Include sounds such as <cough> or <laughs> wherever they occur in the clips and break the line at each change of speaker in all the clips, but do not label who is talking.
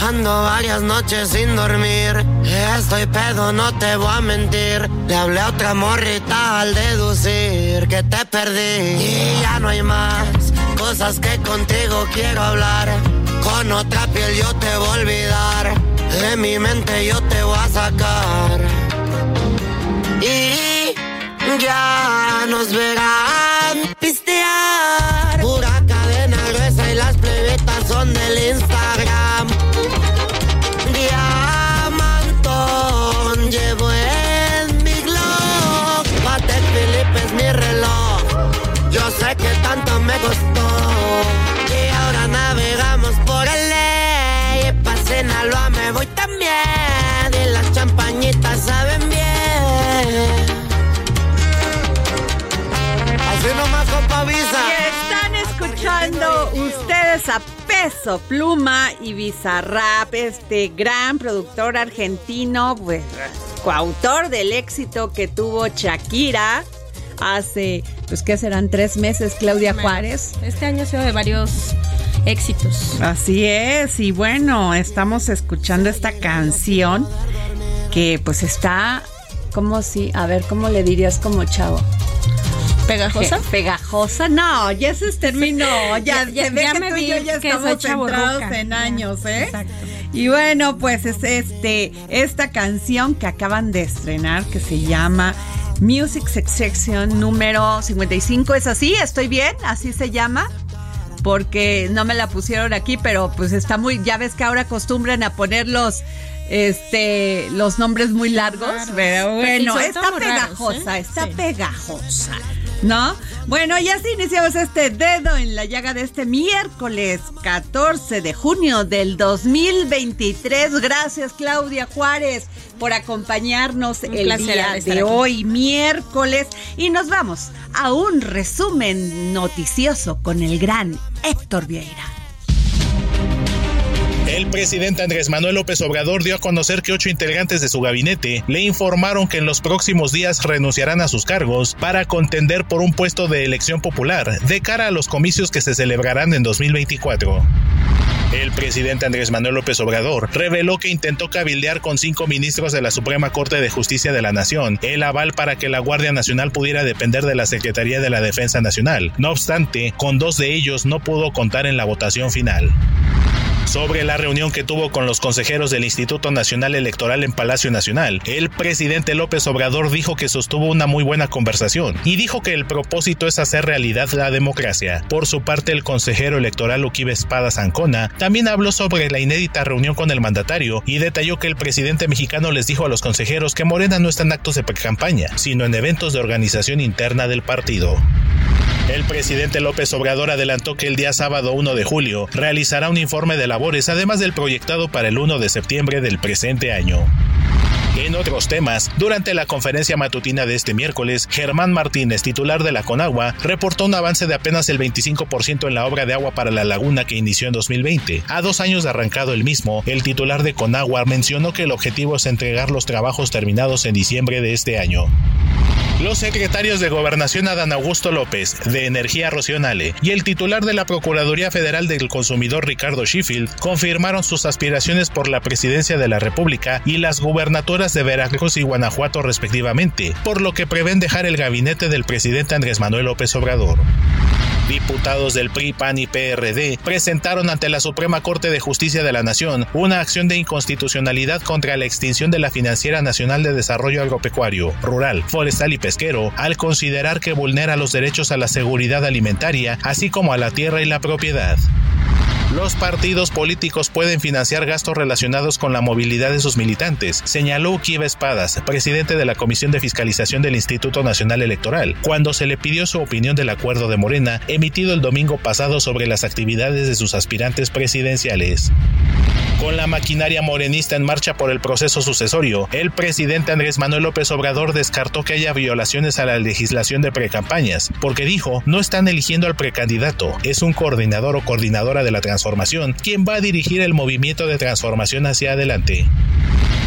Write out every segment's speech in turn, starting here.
Ando varias noches sin dormir. Estoy pedo, no te voy a mentir. Le hablé a otra morrita al deducir que te perdí. Y ya no hay más cosas que contigo quiero hablar. Con otra piel yo te voy a olvidar. De mi mente yo te voy a sacar. Y ya nos verán pistear.
A Peso Pluma y Bizarrap, este gran productor argentino, pues coautor del éxito que tuvo Shakira hace, pues que serán tres meses, Claudia Juárez.
Este año ha sido de varios éxitos.
Así es, y bueno, estamos escuchando esta canción que pues está como si, a ver, ¿cómo le dirías como chavo?
¿Pegajosa?
¿Pegajosa? No, ya ese es término, ya,
Ya- ya-
se
ya me
tú y
vi
yo ya
que
estamos centrados en
Ya,
años, ¿eh?
exacto.
Y bueno, pues es este, esta canción que acaban de estrenar que se llama Music Section número 55, ¿es así? ¿Estoy bien? ¿Así se llama? Porque no me la pusieron aquí, pero pues está muy, ya ves que ahora acostumbran a poner los este los nombres muy largos, pero bueno,
Sí, son
está
raros,
pegajosa,
¿eh?
está
Sí.
pegajosa. ¿No? Bueno, y así iniciamos este dedo en la llaga de este miércoles 14 de junio del 2023. Gracias, Claudia Juárez, por acompañarnos
Un
el día de
aquí.
hoy, miércoles. Y nos vamos a un resumen noticioso con el gran Héctor Vieira.
El presidente Andrés Manuel López Obrador dio a conocer que ocho integrantes de su gabinete le informaron que en los próximos días renunciarán a sus cargos para contender por un puesto de elección popular de cara a los comicios que se celebrarán en 2024. El presidente Andrés Manuel López Obrador reveló que intentó cabildear con cinco ministros de la Suprema Corte de Justicia de la Nación el aval para que la Guardia Nacional pudiera depender de la Secretaría de la Defensa Nacional. No obstante, con dos de ellos no pudo contar en la votación final sobre la reunión que tuvo con los consejeros del Instituto Nacional Electoral en Palacio Nacional. El presidente López Obrador dijo que sostuvo una muy buena conversación y dijo que el propósito es hacer realidad la democracia. Por su parte, el consejero electoral Uquibe Espada Zancona también habló sobre la inédita reunión con el mandatario y detalló que el presidente mexicano les dijo a los consejeros que Morena no está en actos de pre-campaña, sino en eventos de organización interna del partido. El presidente López Obrador adelantó que el día sábado 1 de julio realizará un informe de además del proyectado para el 1 de septiembre del presente año. En otros temas, durante la conferencia matutina de este miércoles, Germán Martínez, titular de la Conagua, reportó un avance de apenas el 25% en la obra de agua para la laguna que inició en 2020. A dos años de arrancado el mismo, el titular de Conagua mencionó que el objetivo es entregar los trabajos terminados en diciembre de este año. Los secretarios de Gobernación Adán Augusto López, de Energía Rocionale, y el titular de la Procuraduría Federal del Consumidor Ricardo Sheffield confirmaron sus aspiraciones por la presidencia de la República y las gubernaturas de Veracruz y Guanajuato respectivamente, por lo que prevén dejar el gabinete del presidente Andrés Manuel López Obrador. Diputados del PRI, PAN y PRD presentaron ante la Suprema Corte de Justicia de la Nación una acción de inconstitucionalidad contra la extinción de la Financiera Nacional de Desarrollo Agropecuario, Rural, Forestal y Pesquero, al considerar que vulnera los derechos a la seguridad alimentaria, así como a la tierra y la propiedad. Los partidos políticos pueden financiar gastos relacionados con la movilidad de sus militantes, señaló Kiva Espadas, presidente de la Comisión de Fiscalización del Instituto Nacional Electoral, cuando se le pidió su opinión del acuerdo de Morena emitido el domingo pasado sobre las actividades de sus aspirantes presidenciales. Con la maquinaria morenista en marcha por el proceso sucesorio, el presidente Andrés Manuel López Obrador descartó que haya violaciones a la legislación de precampañas, porque dijo, no están eligiendo al precandidato, es un coordinador o coordinadora de la transformación quien va a dirigir el movimiento de transformación hacia adelante.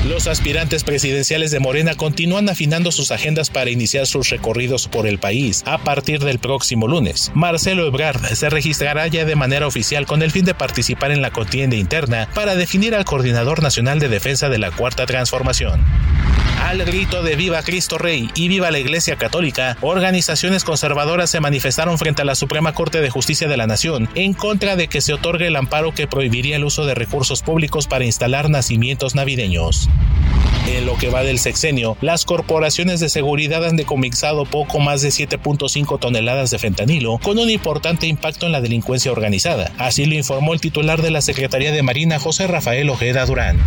Los aspirantes presidenciales de Morena continúan afinando sus agendas para iniciar sus recorridos por el país a partir del próximo lunes. Marcelo Ebrard se registrará ya de manera oficial con el fin de participar en la contienda interna para definir al coordinador nacional de defensa de la Cuarta Transformación. Al grito de Viva Cristo Rey y Viva la Iglesia Católica, organizaciones conservadoras se manifestaron frente a la Suprema Corte de Justicia de la Nación en contra de que se otorgue el amparo que prohibiría el uso de recursos públicos para instalar nacimientos navideños. En lo que va del sexenio, las corporaciones de seguridad han decomisado poco más de 7.5 toneladas de fentanilo, con un importante impacto en la delincuencia organizada. Así lo informó el titular de la Secretaría de Marina, José Rafael Ojeda Durán.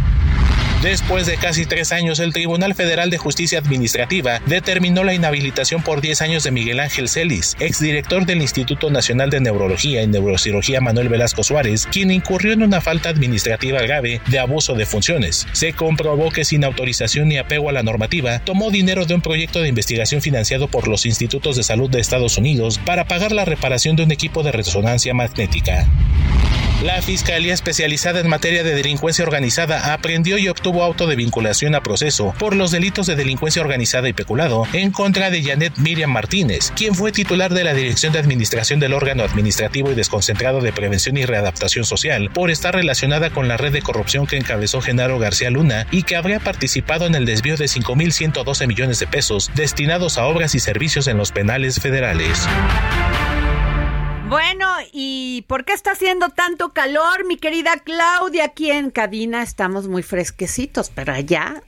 Después de casi tres años, el Tribunal Federal de Justicia Administrativa determinó la inhabilitación por 10 años de Miguel Ángel Celis, exdirector del Instituto Nacional de Neurología y Neurocirugía Manuel Velasco Suárez, quien incurrió en una falta administrativa grave de abuso de funciones. Se comprobó que sin autorización ni apego a la normativa, tomó dinero de un proyecto de investigación financiado por los institutos de salud de Estados Unidos para pagar la reparación de un equipo de resonancia magnética. La Fiscalía Especializada en Materia de Delincuencia Organizada aprendió y obtuvo auto de vinculación a proceso por los delitos de delincuencia organizada y peculado en contra de Janet Miriam Martínez, quien fue titular de la Dirección de Administración del órgano administrativo y desconcentrado de Prevención y Readaptación Social por estar relacionada con la red de corrupción que encabezó Genaro García Luna y que habría participado en el desvío de 5.112 millones de pesos destinados a obras y servicios en los penales federales.
Bueno, ¿y por qué está haciendo tanto calor, mi querida Claudia? Aquí en cabina estamos muy fresquecitos, pero allá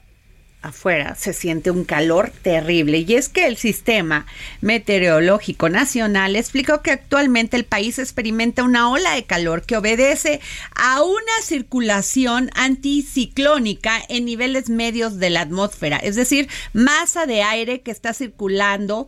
afuera se siente un calor terrible. Y es que el Sistema Meteorológico Nacional explicó que actualmente el país experimenta una ola de calor que obedece a una circulación anticiclónica en niveles medios de la atmósfera, es decir, masa de aire que está circulando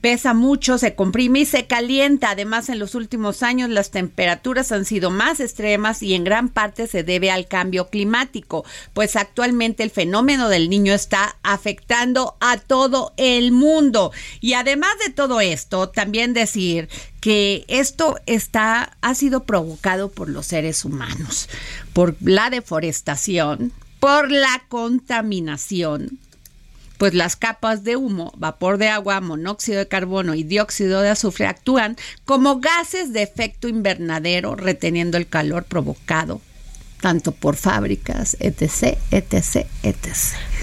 pesa mucho, se comprime y se calienta. Además, en los últimos años las temperaturas han sido más extremas y en gran parte se debe al cambio climático, pues actualmente el fenómeno del niño está afectando a todo el mundo. Y además de todo esto, también decir que esto está ha sido provocado por los seres humanos, por la deforestación, por la contaminación, pues las capas de humo, vapor de agua, monóxido de carbono y dióxido de azufre actúan como gases de efecto invernadero reteniendo el calor provocado tanto por fábricas, etc., etc., etc.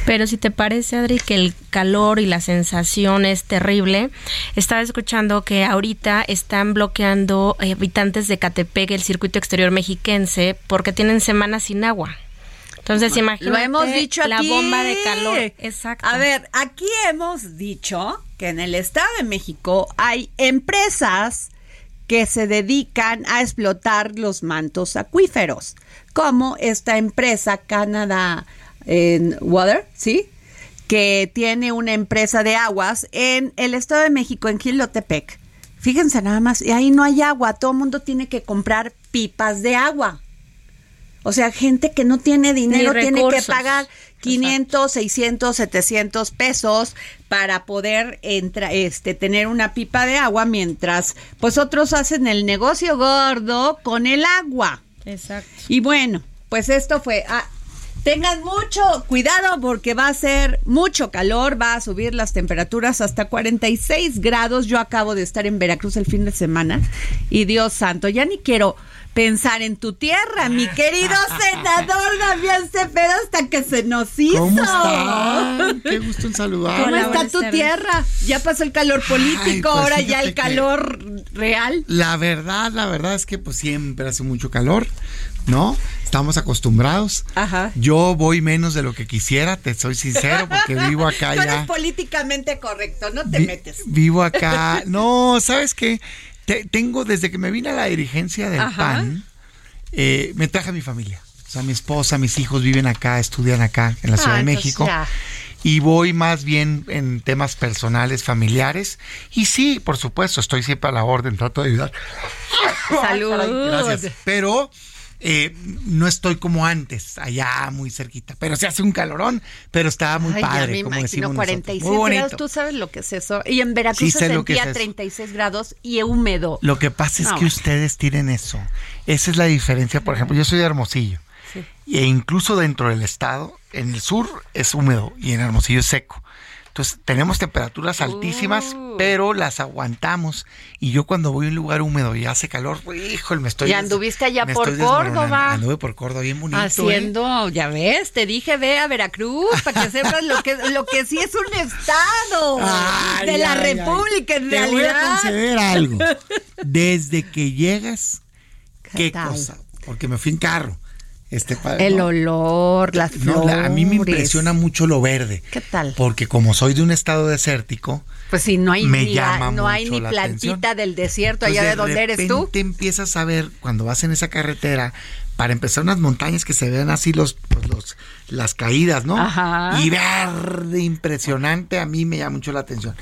Pero si te parece, Adri, que el calor y la sensación es terrible, estaba escuchando que ahorita están bloqueando habitantes de Catepec el circuito exterior mexiquense porque tienen semanas sin agua. Entonces, imagínate
Lo hemos dicho
la bomba de calor. Exacto.
A ver, aquí hemos dicho que en el Estado de México hay empresas que se dedican a explotar los mantos acuíferos, como esta empresa Canada en Water, ¿sí? Que tiene una empresa de aguas en el Estado de México, en Gilotepec. Fíjense nada más, y ahí no hay agua, todo el mundo tiene que comprar pipas de agua. O sea, gente que no tiene dinero tiene que pagar 500, 600, 700 pesos para poder entra, este, tener una pipa de agua mientras pues otros hacen el negocio gordo con el agua.
Exacto.
Y bueno, pues esto fue... ah, tengan mucho cuidado porque va a ser mucho calor, va a subir las temperaturas hasta 46 grados. Yo acabo de estar en Veracruz el fin de semana y Dios santo, ya ni quiero pensar en tu tierra, mi querido <laughs> senador Damián Cepeda, hasta que se nos hizo.
¿Cómo están? Qué gusto en saludar.
¿Cómo
Hola,
está tu
tardes.
tierra? Ya pasó el calor político,
pues
ahora ya el calor real.
La verdad, la verdad es que pues siempre hace mucho calor, ¿no? Estamos acostumbrados.
Ajá.
Yo voy menos de lo que quisiera, te soy sincero, porque <laughs> vivo acá
Tú eres
ya.
políticamente correcto, no te
Vi-
metes.
Vivo acá. No, ¿sabes qué? Te- tengo desde que me vine a la dirigencia del
Ajá.
PAN, eh, me traje a mi familia. O sea, mi esposa, mis hijos viven acá, estudian acá en la Ciudad
Ah,
de
entonces
México.
ya.
Y voy más bien en temas personales, familiares. Y sí, por supuesto, estoy siempre a la orden, trato de ayudar.
Salud.
Gracias. Pero eh, no estoy como antes, allá muy cerquita. Pero se hace un calorón, pero está muy
Ay,
padre,
me
como
imagino,
decimos
46
nosotros. Muy bonito.
grados, tú sabes lo que es eso. Y en Veracruz
Sí
se sentía
es eso.
36 grados y húmedo.
Lo que pasa es
No,
que ustedes tienen eso. Esa es la diferencia. Por ejemplo, yo soy de Hermosillo. E incluso dentro del estado, en el sur es húmedo y en Hermosillo es seco. Entonces tenemos temperaturas altísimas,
Uh.
pero las aguantamos. Y yo cuando voy a un lugar húmedo y hace calor, híjole, me estoy...
Y anduviste allá por. Córdoba.
Anduve por Córdoba, bien bonito. ¿eh?
Haciendo, ya ves, te dije, ve a Veracruz para que sepas lo que, lo que sí es un estado
Ay,
de la
ay, ay.
República en
Te voy a
realidad.
conceder algo. <laughs> Desde que llegas,
¿Qué
qué, cosa. Porque me fui en carro. Este,
El olor, las flores.
a mí me impresiona mucho lo verde.
¿Qué tal?
Porque como soy de un estado desértico,
Pues sí, no hay
me
ni, la-
llama
no hay ni
la
plantita
atención.
del desierto allá de, donde eres tú.
Te empiezas a ver cuando vas en esa carretera, para empezar unas montañas que se ven así los, pues, los las caídas, ¿no?
Ajá.
Y verde impresionante, a mí me llama mucho la atención.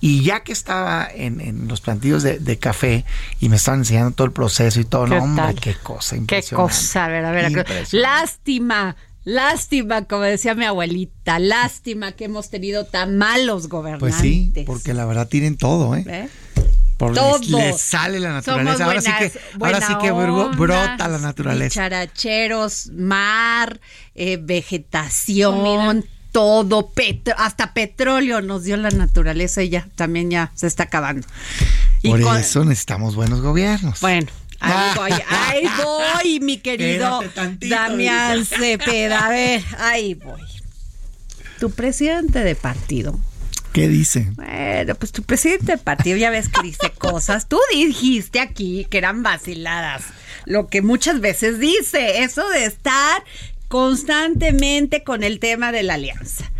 Y ya que estaba en, en los plantillos de, de café y me estaban enseñando todo el proceso y todo,
¿Qué
no, hombre,
tal?
qué cosa
Qué
impresionante.
cosa, a ver, a ver. Lástima, lástima, como decía mi abuelita, lástima que hemos tenido tan malos gobernantes.
Pues sí, porque la verdad tienen todo, ¿eh?
¿Eh?
Por
Todo.
les, les sale la
Somos
naturaleza. Ahora sí que, ahora
buena
sí que bro-
onda,
brota la naturaleza.
Dicharacheros, mar, eh, vegetación, todo, petro- hasta petróleo nos dio la naturaleza y ya, también ya se está acabando. Y
Por
con-
eso necesitamos buenos gobiernos.
Bueno. Ahí voy, ahí voy, mi <laughs> querido
tantito,
Damián. Cepeda. A ver, ahí voy. Tu presidente de partido.
¿Qué dice?
Bueno, pues tu presidente de partido ya ves que dice cosas. Tú dijiste aquí que eran vaciladas. Lo que muchas veces dice, eso de estar constantemente con el tema de la alianza.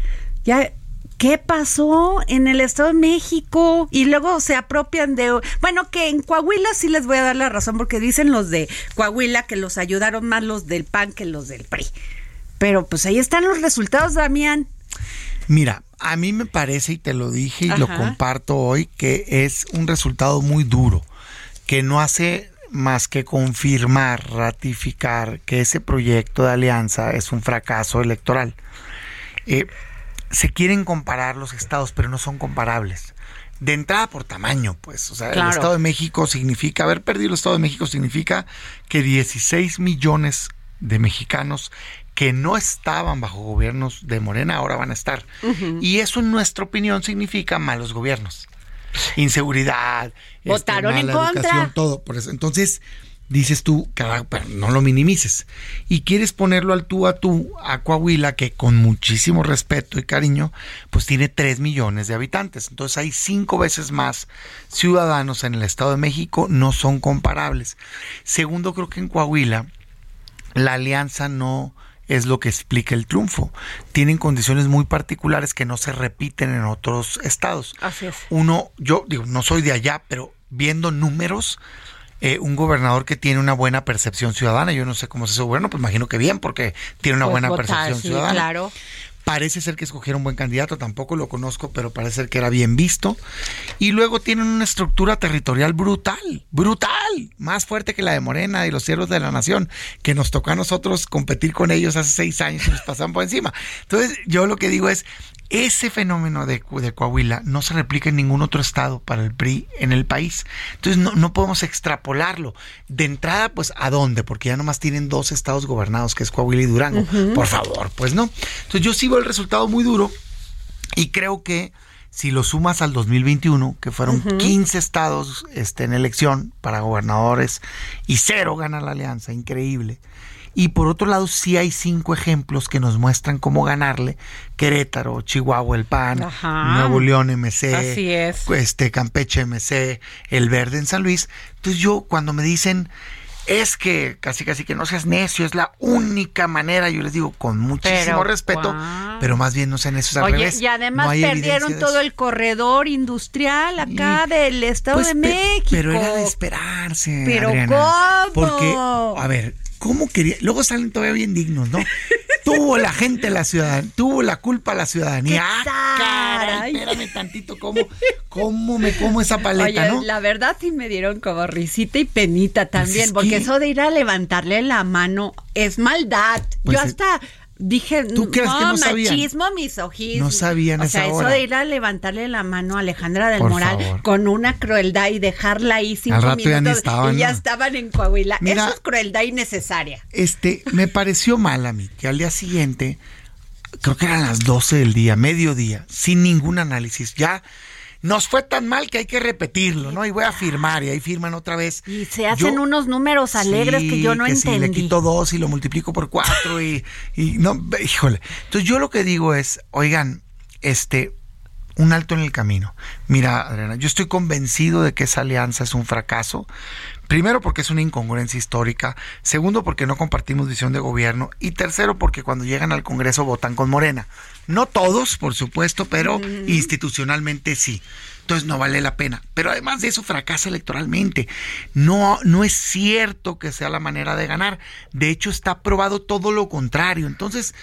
Ya, ¿qué pasó en el Estado de México? Y luego se apropian de... Bueno, que en Coahuila sí les voy a dar la razón porque dicen los de Coahuila que los ayudaron más los del PAN que los del PRI. Pero pues ahí están los resultados, Damián.
Mira, a mí me parece, y te lo dije y lo comparto hoy, que es un resultado muy duro, que no hace más que confirmar, ratificar que ese proyecto de alianza es un fracaso electoral. Eh, se quieren comparar los estados, pero no son comparables. De entrada por tamaño, pues. O sea,
Claro.
el Estado de México significa, haber perdido el Estado de México significa que 16 millones de mexicanos que no estaban bajo gobiernos de Morena ahora van a estar. Y eso en nuestra opinión significa malos gobiernos. Inseguridad, este,
Votaron en contra.
educación, todo. Por eso. Entonces, dices tú, carajo, pero no lo minimices. Y quieres ponerlo al tú a tú a Coahuila, que con muchísimo respeto y cariño, pues tiene 3 millones de habitantes. Entonces hay cinco veces más ciudadanos en el Estado de México, no son comparables. Segundo, creo que en Coahuila la alianza no es lo que explica el triunfo. Tienen condiciones muy particulares que no se repiten en otros estados.
Así es.
Uno, yo digo, no soy de allá, pero viendo números, eh, un gobernador que tiene una buena percepción ciudadana, yo no sé cómo es ese gobierno, pues imagino que bien, porque tiene una
Pues
buena
votar,
percepción
sí,
ciudadana.
claro.
Parece ser que escogieron un buen candidato, tampoco lo conozco, pero parece ser que era bien visto. Y luego tienen una estructura territorial brutal, brutal, más fuerte que la de Morena y los siervos de la nación, que nos tocó a nosotros competir con ellos hace seis años y nos pasaban por encima. Entonces, yo lo que digo es, ese fenómeno de, de, Coahuila no se replica en ningún otro estado para el PRI en el país. Entonces no, no, podemos extrapolarlo. De entrada, pues, ¿a dónde? Porque ya nomás tienen dos estados gobernados, que es Coahuila y Durango. Por favor, pues no. Entonces yo veo el resultado muy duro y creo que si lo sumas al 2021, que fueron 15 estados este, en elección para gobernadores y cero gana la alianza, increíble. Y por otro lado, sí hay cinco ejemplos que nos muestran cómo ganarle. Querétaro, Chihuahua, el PAN, Nuevo León, MC,
Así es.
este Campeche, MC, El Verde en San Luis. Entonces yo, cuando me dicen, es que casi casi que no seas necio, es la única manera, yo les digo con muchísimo
Pero,
respeto, pero más bien no sean necios al
Oye,
revés.
y además
No
perdieron todo el corredor industrial acá del Estado
Pues,
de México.
Pero era de esperarse.
Pero
Adriana.
¿cómo?
Porque, a ver, ¿cómo quería? Luego salen todavía bien dignos, ¿no? <laughs> tuvo la gente la ciudadanía, tuvo la culpa la ciudadanía.
¿Qué
Ah, caray, espérame tantito, ¿cómo, cómo me como esa paleta,
Oye,
no?
la verdad sí me dieron como risita y penita también,
es
porque
que-
eso de ir a levantarle la mano es maldad.
Pues
Yo
es-
hasta dije,
¿Tú crees que no sabían?
machismo.
No sabían
O
esa
sea, eso de ir a levantarle la mano a Alejandra del
Por
Moral
favor.
con una crueldad y dejarla ahí cinco
Al rato ya
minutos
estaban,
y ya
¿no?
estaban en Coahuila.
Mira-
eso es crueldad innecesaria.
Este, me pareció mal a mí que al día siguiente, creo que eran las 12 del día, mediodía, sin ningún análisis, ya nos fue tan mal que hay que repetirlo, ¿no? Y voy a firmar, y ahí firman otra vez.
Y se hacen
Yo-
unos números alegres que
Sí,
yo no
que
entendí.
Si le quito dos y lo multiplico por cuatro y, y no, híjole. Entonces yo lo que digo es, oigan, este, un alto en el camino. Mira, Adriana, yo estoy convencido de que esa alianza es un fracaso. Primero porque es una incongruencia histórica, segundo porque no compartimos visión de gobierno y tercero porque cuando llegan al Congreso votan con Morena. No todos, por supuesto, pero institucionalmente sí. Entonces no vale la pena. Pero además de eso fracasa electoralmente. No, no es cierto que sea la manera de ganar. De hecho está probado todo lo contrario. Entonces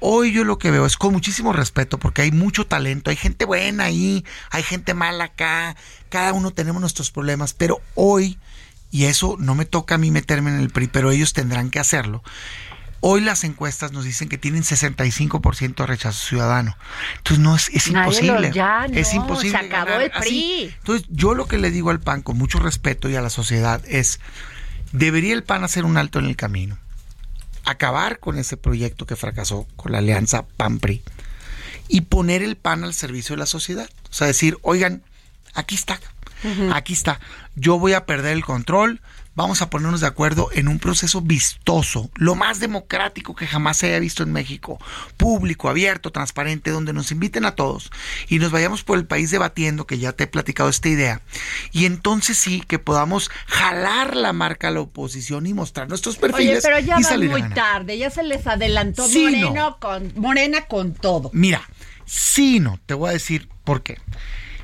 Hoy yo lo que veo es con muchísimo respeto porque hay mucho talento, hay gente buena ahí, hay gente mala acá, cada uno tenemos nuestros problemas, pero hoy, y eso no me toca a mí meterme en el PRI, pero ellos tendrán que hacerlo. Hoy las encuestas nos dicen que tienen 65% de rechazo ciudadano. Entonces no es, es imposible.
lo- ya,
es
no,
imposible.
se acabó
ganar
el
así.
PRI.
Entonces yo lo que le digo al PAN con mucho respeto y a la sociedad es, debería el PAN hacer un alto en el camino acabar con ese proyecto que fracasó con la alianza PAN-PRI y poner el PAN al servicio de la sociedad. O sea, decir, oigan, aquí está, aquí está, yo voy a perder el control, vamos a ponernos de acuerdo en un proceso vistoso, lo más democrático que jamás se haya visto en México, público, abierto, transparente, donde nos inviten a todos y nos vayamos por el país debatiendo, que ya te he platicado esta idea, y entonces sí que podamos jalar la marca a la oposición y mostrar nuestros perfiles
Oye, pero ya
y
va
salir
muy tarde, ya se les adelantó
Sí,
Moreno
no.
con, Morena con todo.
Mira, sí, no, te voy a decir por qué.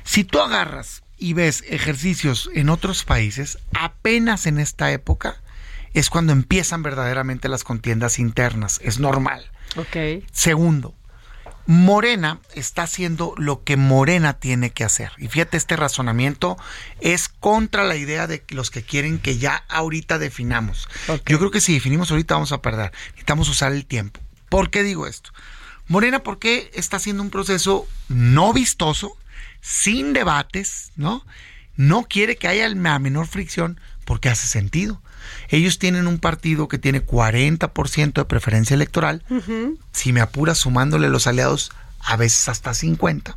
Si tú agarras y ves ejercicios en otros países, apenas en esta época es cuando empiezan verdaderamente las contiendas internas. Es normal.
Ok.
Segundo, Morena está haciendo lo que Morena tiene que hacer. Y fíjate, este razonamiento es contra la idea de los que quieren que ya ahorita definamos. Yo creo que si definimos ahorita vamos a perder. Necesitamos usar el tiempo. ¿Por qué digo esto? Morena, ¿por qué está haciendo un proceso no vistoso, sin debates, ¿no? No quiere que haya la menor fricción porque hace sentido. Ellos tienen un partido que tiene 40% de preferencia electoral, si me apuras sumándole los aliados, a veces hasta 50.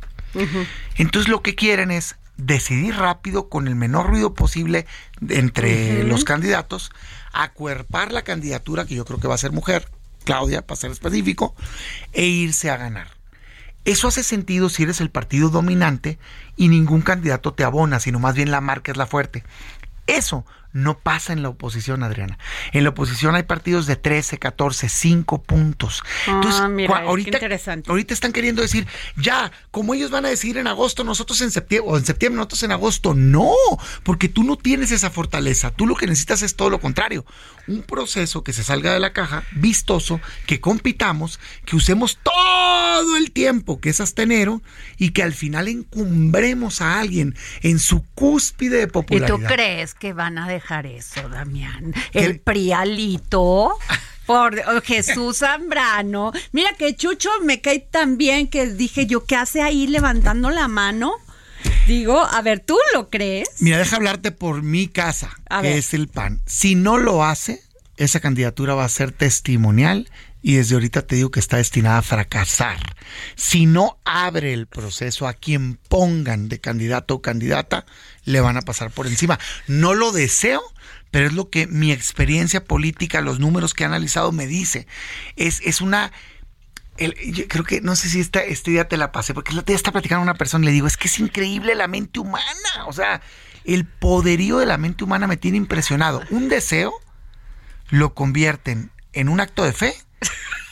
Entonces lo que quieren es decidir rápido con el menor ruido posible entre los candidatos, acuerpar la candidatura, que yo creo que va a ser mujer, Claudia, para ser específico, e irse a ganar. Eso hace sentido si eres el partido dominante y ningún candidato te abona, sino más bien la marca es la fuerte. Eso no pasa en la oposición, Adriana. En la oposición hay partidos de 13, 14, 5 puntos.
Ah, mira,
cua-
qué
ahorita,
interesante.
ahorita están queriendo decir, ya, como ellos van a decidir en agosto, nosotros en septiembre, o en septiembre, nosotros en agosto. No, porque tú no tienes esa fortaleza. Tú lo que necesitas es todo lo contrario. Un proceso que se salga de la caja, vistoso, que compitamos, que usemos todo el tiempo, que es hasta enero, y que al final encumbremos a alguien en su cúspide de
¿Y
popularidad.
tú crees que van a dejar eso, Damián? El prialito. Por Jesús Zambrano. Mira que Chucho me cae tan bien que dije yo, ¿qué hace ahí levantando la mano? Digo, a ver, ¿tú lo crees?
Mira, deja hablarte por mi casa, que es el PAN. Si no lo hace, esa candidatura va a ser testimonial y desde ahorita te digo que está destinada a fracasar. Si no abre el proceso a quien pongan de candidato o candidata, le van a pasar por encima. No lo deseo, pero es lo que mi experiencia política, los números que he analizado me dice. Es, es una... yo creo que, no sé si esta, este día te la pasé, porque el día está platicando una persona y le digo, es que es increíble la mente humana. O sea, el poderío de la mente humana me tiene impresionado. Un deseo lo convierten en un acto de fe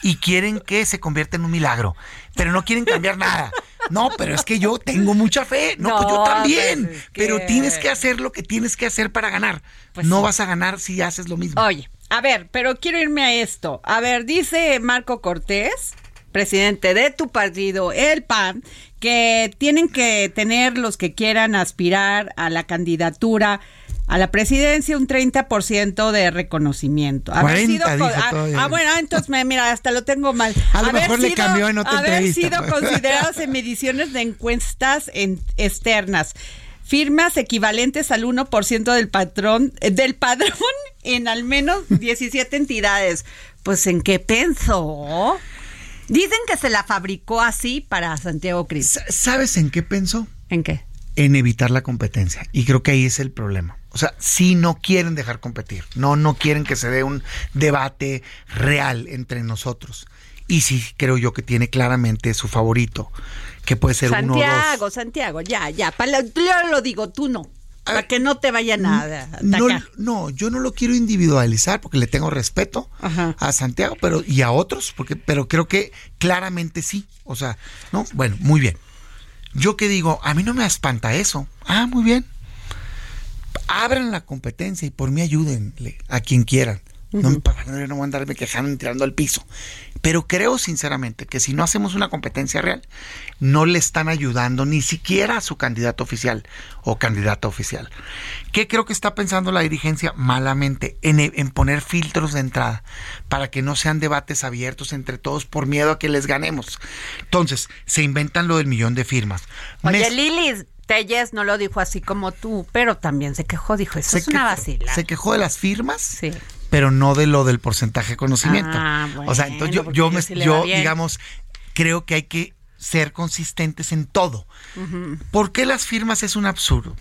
y quieren que se convierta en un milagro, pero no quieren cambiar nada. No, pero es que yo tengo mucha fe. No, pues yo también. Pues pero tienes que hacer lo que tienes que hacer para ganar. Pues no vas a ganar si haces lo mismo.
Oye, a ver, pero quiero irme a esto. A ver, dice Marco Cortés, presidente de tu partido, el PAN, que tienen que tener los que quieran aspirar a la candidatura a la presidencia un 30% de reconocimiento.
Haber sido,
ah, bueno, entonces mira, hasta lo tengo mal.
A lo mejor le cambió en otra
Haber sido pues. considerados en mediciones de encuestas externas. Firmas equivalentes al 1% del patrón eh, del padrón <laughs> en al menos 17 entidades. Pues en qué pensó? Dicen que se la fabricó así para Santiago Cris.
¿Sabes en qué pensó?
¿En qué?
En evitar la competencia. Y creo que ahí es el problema. O sea, si no quieren dejar competir, no, no quieren que se dé un debate real entre nosotros. Y sí, creo yo que tiene claramente su favorito, que puede ser
Santiago,
uno
o dos. Santiago, ya, ya. yo lo digo, tú no. Para que no te vaya nada.
No, no, yo no lo quiero individualizar porque le tengo respeto a Santiago, pero y a otros, porque, pero creo que claramente sí. O sea, no, bueno, muy bien. Yo que digo, a mí no me espanta eso. Ah, muy bien abran la competencia y por mí ayúdenle a quien quieran. No, me no voy a andarme quejando y tirando al piso. Pero creo sinceramente que si no hacemos una competencia real, no le están ayudando ni siquiera a su candidato oficial o candidata oficial. ¿Qué creo que está pensando la dirigencia malamente? En, en, poner filtros de entrada para que no sean debates abiertos entre todos por miedo a que les ganemos. Entonces, se inventan lo del millón de firmas.
Oye, Lilis, Telles no lo dijo así como tú, pero también se quejó, dijo, eso es una vacila.
Se quejó de las firmas, sí. pero no de lo del porcentaje de conocimiento.
Ah,
o sea, entonces yo, yo, me, yo digamos, creo que hay que ser consistentes en todo. ¿Por qué las firmas es un absurdo?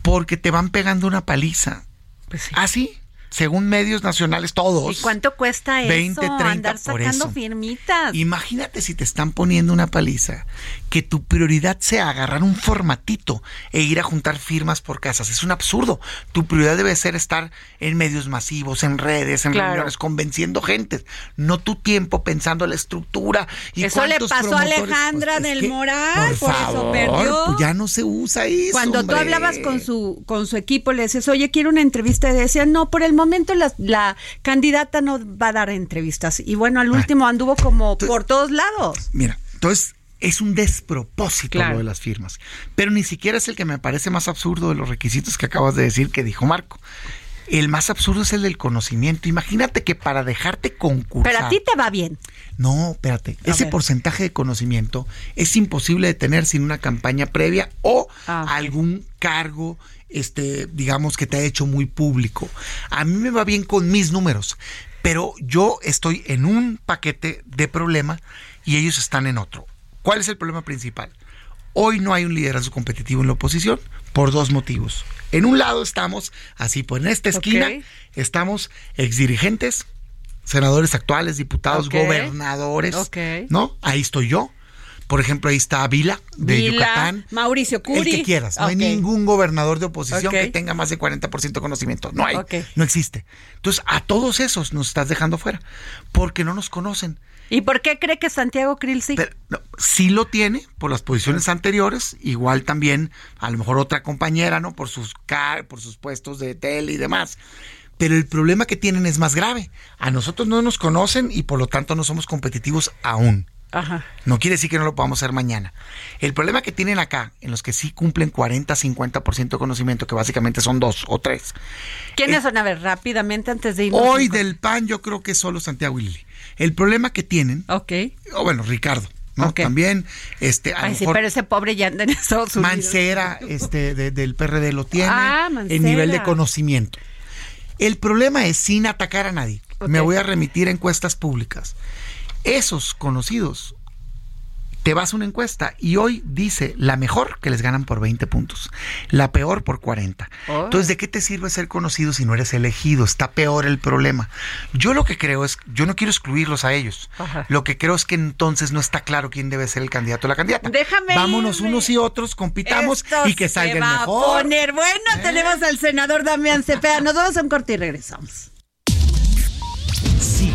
Porque te van pegando una paliza. Pues sí. ¿Así? según medios nacionales todos.
¿Y cuánto cuesta eso? 20, 30 andar sacando firmitas.
Imagínate si te están poniendo una paliza, que tu prioridad sea agarrar un formatito e ir a juntar firmas por casas. Es un absurdo. Tu prioridad debe ser estar en medios masivos, en redes, en reuniones, convenciendo gente. No tu tiempo pensando en la estructura. Y
eso le pasó a Alejandra pues, del Moral, por, eso perdió.
Pues ya no se usa eso.
Cuando tú hablabas con su, con su equipo, le decías, oye, quiero una entrevista, y decían, no, por el momento la, candidata no va a dar entrevistas. Y bueno, al ah. último anduvo como por todos lados.
Mira, entonces es un despropósito lo de las firmas. Pero ni siquiera es el que me parece más absurdo de los requisitos que acabas de decir que dijo Marco. El más absurdo es el del conocimiento. Imagínate que para dejarte concursar.
Pero a ti te va bien.
No, espérate. ese porcentaje de conocimiento es imposible de tener sin una campaña previa o ah, algún cargo este, digamos que te ha hecho muy público. A mí me va bien con mis números, pero yo estoy en un paquete de problema y ellos están en otro. ¿Cuál es el problema principal? Hoy no hay un liderazgo competitivo en la oposición por dos motivos. En un lado estamos, así pues en esta esquina, estamos exdirigentes, senadores actuales, diputados, gobernadores, ¿no? Ahí estoy yo. Por ejemplo, ahí está Vila de Yucatán.
Mauricio Curi.
El que quieras. No hay ningún gobernador de oposición que tenga más de 40% de conocimiento. No hay. No existe. Entonces, a todos esos nos estás dejando fuera porque no nos conocen.
¿Y por qué cree que Santiago Krill sí?
sí lo tiene por las posiciones anteriores, igual también a lo mejor otra compañera, ¿no? Por sus car por sus puestos de tele y demás. Pero el problema que tienen es más grave. A nosotros no nos conocen y por lo tanto no somos competitivos aún.
Ajá.
No quiere decir que no lo podamos hacer mañana. El problema que tienen acá, en los que sí cumplen 40-50% de conocimiento, que básicamente son dos o tres.
¿Quiénes
Eh,
son? A ver, rápidamente antes de irnos.
Hoy del PAN yo creo que es solo Santiago y Lili. El problema que tienen,
Ok.
o bueno, Ricardo, ¿no? También, este, a
Ay, sí, pero ese pobre ya anda en Estados Unidos.
Mancera, este, de- del PRD lo tiene,
Ah,
el nivel de conocimiento. El problema es sin atacar a nadie. Me voy a remitir a encuestas públicas. Esos conocidos, te vas a una encuesta y hoy dice la mejor que les ganan por 20 puntos, la peor por 40.
Oh.
Entonces, ¿de qué te sirve ser conocido si no eres elegido? Está peor el problema. Yo lo que creo es, yo no quiero excluirlos a ellos.
Ajá.
Lo que creo es que entonces no está claro quién debe ser el candidato o la candidata.
Déjame
Vámonos
irme.
unos y otros, compitamos
Esto
y que
se
salga el mejor. ¿Eh?
A poner bueno, tenemos al senador Damián Cepeda. Nos vamos a un corte y regresamos.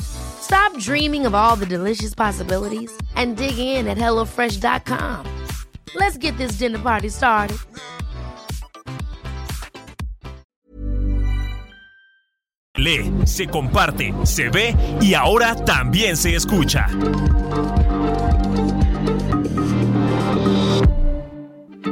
Stop dreaming of all the delicious possibilities and dig in at HelloFresh.com. Let's get this dinner party started.
Lee, se comparte, se ve y ahora también se escucha.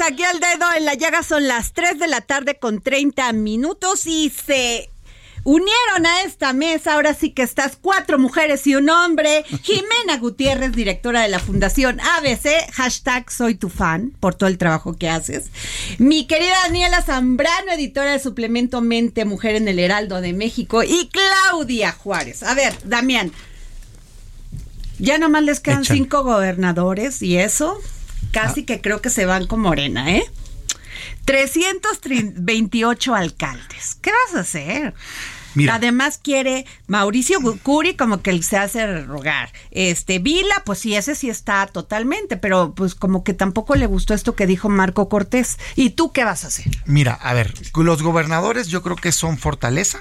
Aquí al dedo en la llaga. Son las 3 de la tarde con 30 minutos y se unieron a esta mesa. Ahora sí que estás cuatro mujeres y un hombre. <laughs> Jimena Gutiérrez, directora de la Fundación ABC. Hashtag soy tu fan por todo el trabajo que haces. Mi querida Daniela Zambrano, editora de suplemento Mente Mujer en el Heraldo de México. Y Claudia Juárez. A ver, Damián. Ya nomás les quedan
Échale.
cinco gobernadores y eso casi que creo que se van con Morena, ¿eh? 328 alcaldes. ¿Qué vas a hacer?
Mira.
Además quiere Mauricio Curi como que se hace rogar. Este Vila, pues sí, ese sí está totalmente, pero pues como que tampoco le gustó esto que dijo Marco Cortés. ¿Y tú qué vas a hacer?
Mira, a ver, los gobernadores yo creo que son fortaleza.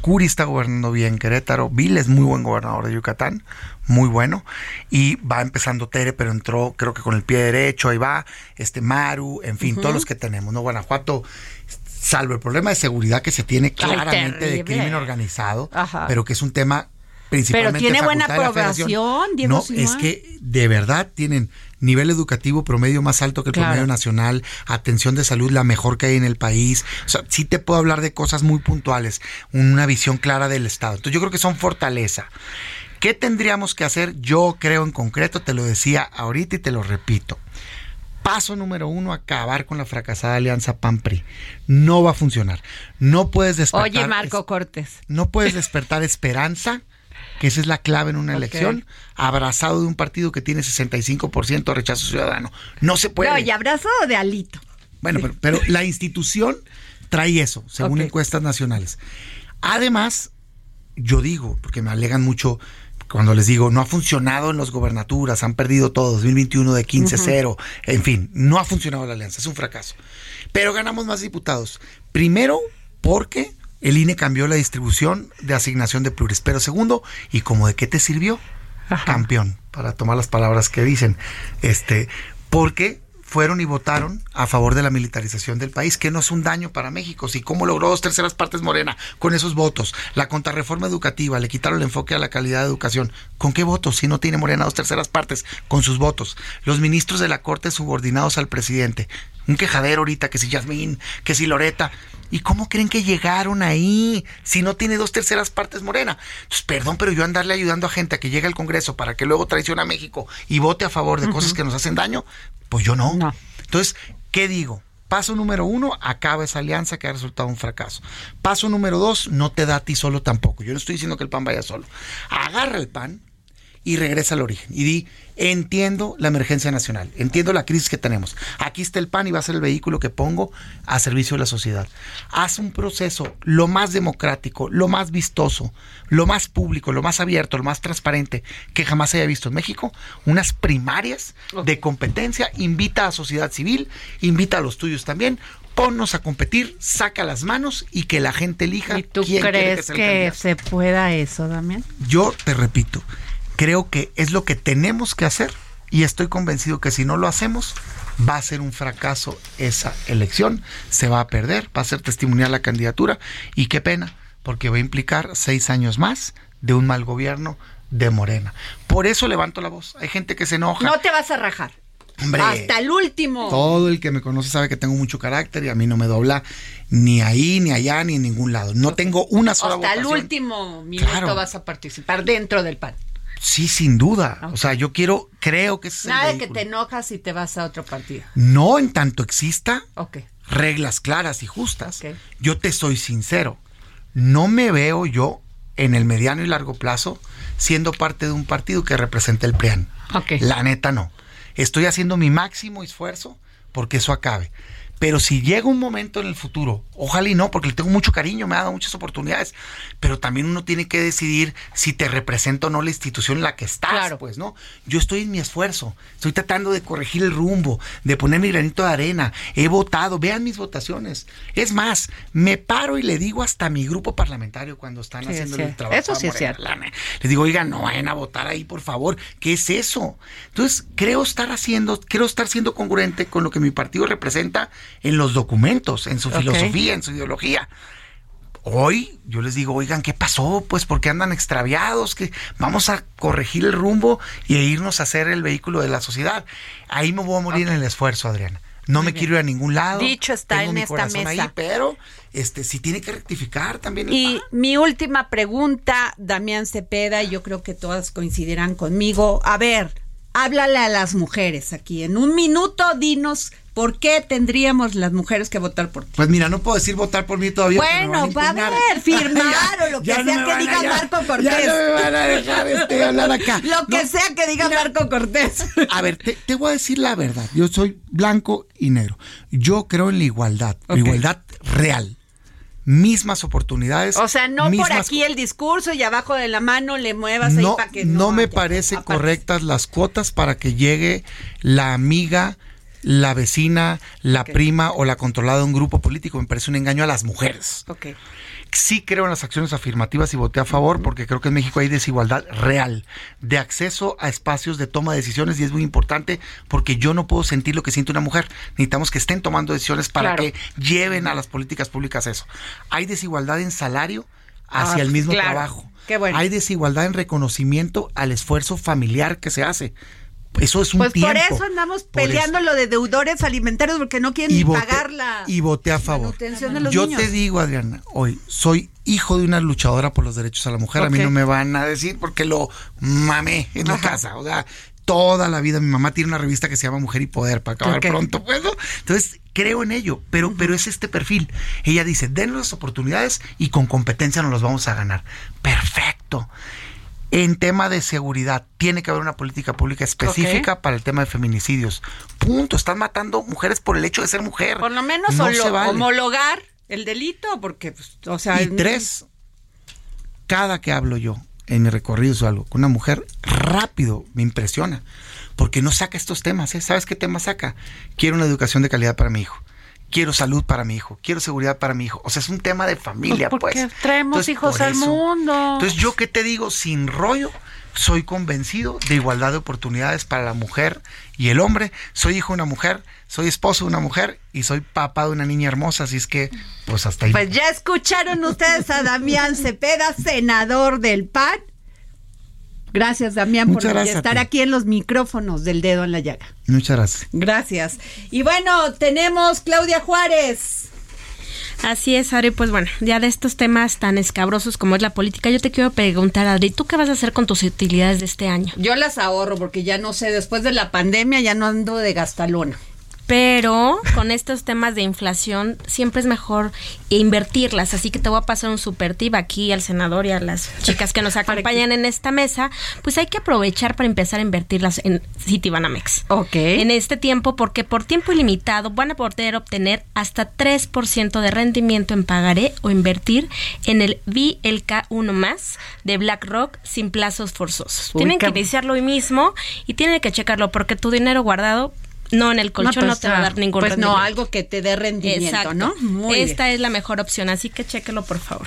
Curi está gobernando bien Querétaro. Vil es muy buen gobernador de Yucatán, muy bueno. Y va empezando Tere, pero entró creo que con el pie derecho, ahí va. Este Maru, en fin, todos los que tenemos, ¿no? Guanajuato, salvo el problema de seguridad que se tiene claramente de crimen organizado,
Ajá.
pero que es un tema principalmente
tiene buena aprobación, Diego
No,
Simón.
es que de verdad tienen nivel educativo promedio más alto que el
Claro.
promedio nacional, atención de salud la mejor que hay en el país. O sea, sí te puedo hablar de cosas muy puntuales, una visión clara del Estado. Entonces yo creo que son fortaleza. ¿Qué tendríamos que hacer? Yo creo en concreto, te lo decía ahorita y te lo repito. Paso número uno, acabar con la fracasada alianza PAN-PRI. No va a funcionar. No puedes despertar...
Oye, Marco Cortés.
no puedes despertar esperanza, que esa es la clave en una elección, abrazado de un partido que tiene 65% de rechazo ciudadano. No se puede.
No, y abrazo de Alito.
Bueno, pero, pero la institución trae eso, según encuestas nacionales. Además, yo digo, porque me alegan mucho cuando les digo, no ha funcionado en las gobernaturas, han perdido todo, 2021 de 15-0, en fin, no ha funcionado la alianza, es un fracaso. Pero ganamos más diputados. Primero, porque el INE cambió la distribución de asignación de pluris. Pero segundo, ¿y como de qué te sirvió? campeón, para tomar las palabras que dicen. Este, porque fueron y votaron a favor de la militarización del país, que no es un daño para México. Si cómo logró dos terceras partes Morena con esos votos, la contrarreforma educativa, le quitaron el enfoque a la calidad de educación. ¿Con qué votos? Si no tiene Morena dos terceras partes, con sus votos. Los ministros de la Corte subordinados al presidente. Un quejadero ahorita, que si Yasmín, que si Loreta. ¿Y cómo creen que llegaron ahí si no tiene dos terceras partes morena? Entonces, perdón, pero yo andarle ayudando a gente a que llegue al Congreso para que luego traicione a México y vote a favor de cosas que nos hacen daño, pues yo no.
No.
Entonces, ¿qué digo? Paso número uno, acaba esa alianza que ha resultado un fracaso. Paso número dos, no te da a ti solo tampoco. Yo no estoy diciendo que el PAN vaya solo. Agarra el PAN y regresa al origen. Y di, entiendo la emergencia nacional, entiendo la crisis que tenemos. Aquí está el PAN y va a ser el vehículo que pongo a servicio de la sociedad. Haz un proceso lo más democrático, lo más vistoso, lo más público, lo más abierto, lo más transparente que jamás haya visto en México. Unas primarias de competencia, invita a sociedad civil, invita a los tuyos también. Ponnos a competir, saca las manos y que la gente elija.
¿Y tú
quién
crees que,
candidato.
se pueda eso, Damián?
Yo te repito, creo que es lo que tenemos que hacer y estoy convencido que si no lo hacemos va a ser un fracaso esa elección, se va a perder, va a ser testimonial la candidatura y qué pena, porque va a implicar seis años más de un mal gobierno de Morena. Por eso levanto la voz. Hay gente que se enoja.
No te vas a rajar.
Hombre,
Hasta el último.
todo el que me conoce sabe que tengo mucho carácter y a mí no me dobla ni ahí, ni allá, ni en ningún lado. No tengo una sola
Hasta el último minuto
Claro.
vas a participar dentro del PAN.
Sí, sin duda. O sea, yo quiero, creo que es
Nada de que te enojas y te vas a otro partido.
No en tanto exista reglas claras y justas. Yo te soy sincero. No me veo yo en el mediano y largo plazo siendo parte de un partido que represente el PRIAN.
Ok.
La neta no. Estoy haciendo mi máximo esfuerzo porque eso acabe. Pero si llega un momento en el futuro, ojalá y no, porque le tengo mucho cariño, me ha dado muchas oportunidades, pero también uno tiene que decidir si te representa o no la institución en la que estás,
Claro.
pues, ¿no? Yo estoy en mi esfuerzo, estoy tratando de corregir el rumbo, de poner mi granito de arena, he votado, vean mis votaciones. Es más, me paro y le digo hasta a mi grupo parlamentario cuando están
Sí,
haciendo
sí.
el trabajo.
Eso sí es cierto.
Les digo, oigan, no vayan a votar ahí, por favor. ¿Qué es eso? Entonces, creo estar haciendo, creo estar siendo congruente con lo que mi partido representa en los documentos, en su filosofía, en su ideología. Hoy yo les digo, oigan, ¿qué pasó? Pues porque andan extraviados, que vamos a corregir el rumbo y a irnos a hacer el vehículo de la sociedad. Ahí me voy a morir en el esfuerzo, Adriana. No me quiero ir a ningún lado.
Dicho está
Tengo
en
mi
esta mesa.
ahí, pero este sí tiene que rectificar también.
Y mi última pregunta, Damián Cepeda, y yo creo que todas coincidirán conmigo. A ver, háblale a las mujeres aquí. En un minuto, dinos por qué tendríamos las mujeres que votar por ti.
Pues mira, no puedo decir votar por mí todavía. me
Bueno, va a ver, firmar <laughs> o lo que
no
sea
me
que diga
ya-
Marco
Ya
Cortés.
no me van a dejar este, hablar acá. <laughs>
Lo que
No,
sea que diga
mira,
Marco Cortés. <laughs>
A ver, te, te voy a decir la verdad. Yo soy blanco y negro. Yo creo en la igualdad, la
Ok.
igualdad real. Mismas oportunidades.
O sea, no por aquí el discurso y abajo de la mano le muevas ahí
no,
para que
no me
haya
parecen correctas las cuotas para que llegue la amiga, la vecina, la prima o la controlada de un grupo político. Me parece un engaño a las mujeres. Sí creo en las acciones afirmativas y voté a favor porque creo que en México hay desigualdad real de acceso a espacios de toma de decisiones y es muy importante porque yo no puedo sentir lo que siente una mujer. Necesitamos que estén tomando decisiones para
Claro.
que lleven a las políticas públicas eso. Hay desigualdad en salario hacia
Ah,
el mismo
claro.
trabajo.
Qué bueno.
Hay desigualdad en reconocimiento al esfuerzo familiar que se hace. Eso es un
Pues
tiempo.
por eso andamos
eso.
peleando lo de deudores alimentarios porque no quieren
y
ni
voté,
pagar la
y voté a favor.
manutención de los
Yo
niños.
te digo, Adriana, hoy soy hijo de una luchadora por los derechos a la mujer. A mí no me van a decir porque lo mamé en
Ajá.
casa. O sea, toda la vida mi mamá tiene una revista que se llama Mujer y Poder para acabar pronto, pues, ¿no? Entonces, creo en ello, pero, pero es este perfil. Ella dice, denos las oportunidades y con competencia nos los vamos a ganar. Perfecto. En tema de seguridad, tiene que haber una política pública específica para el tema de feminicidios. Punto. Están matando mujeres por el hecho de ser mujer.
Por lo menos
no vale.
homologar el delito porque pues, o sea,
Y tres, cada que hablo yo en mi recorrido o algo con una mujer, rápido me impresiona. Porque no saca estos temas. ¿eh? ¿Sabes qué tema saca? Quiero una educación de calidad para mi hijo. Quiero salud para mi hijo, quiero seguridad para mi hijo. O sea, es un tema de familia,
Pues
pues.
porque traemos hijos al mundo.
Entonces, yo qué te digo, sin rollo, soy convencido de igualdad de oportunidades para la mujer y el hombre. Soy hijo de una mujer, soy esposo de una mujer y soy papá de una niña hermosa, así es que, pues hasta ahí.
Pues ya escucharon ustedes a Damián Cepeda, senador del PAN. Gracias, Damián,
Muchas
por
gracias
estar aquí en los micrófonos del dedo en la llaga.
Muchas gracias.
Gracias. Y bueno, tenemos Claudia Juárez.
Así es, Adri. Pues bueno, ya de estos temas tan escabrosos como es la política, yo te quiero preguntar, Adri, ¿tú qué vas a hacer con tus utilidades de este año?
Yo las ahorro porque ya no sé, después de la pandemia ya no ando de gastalona.
Pero con estos temas de inflación siempre es mejor invertirlas. Así que te voy a pasar un super tip aquí al senador y a las chicas que nos <laughs> acompañan en esta mesa. Pues hay que aprovechar para empezar a invertirlas en Citibanamex.
Ok.
En este tiempo, porque por tiempo ilimitado van a poder obtener hasta 3% de rendimiento en pagaré o invertir en el BLK1 más de BlackRock sin plazos forzosos.
Uy,
tienen que iniciarlo hoy mismo y tienen que checarlo porque tu dinero guardado no en el colchón no,
pues,
te va a dar ningún
Pues no, algo que te dé rendimiento,
Exacto.
¿no? Muy
Esta
bien.
es la mejor opción, así que chéquelo por favor.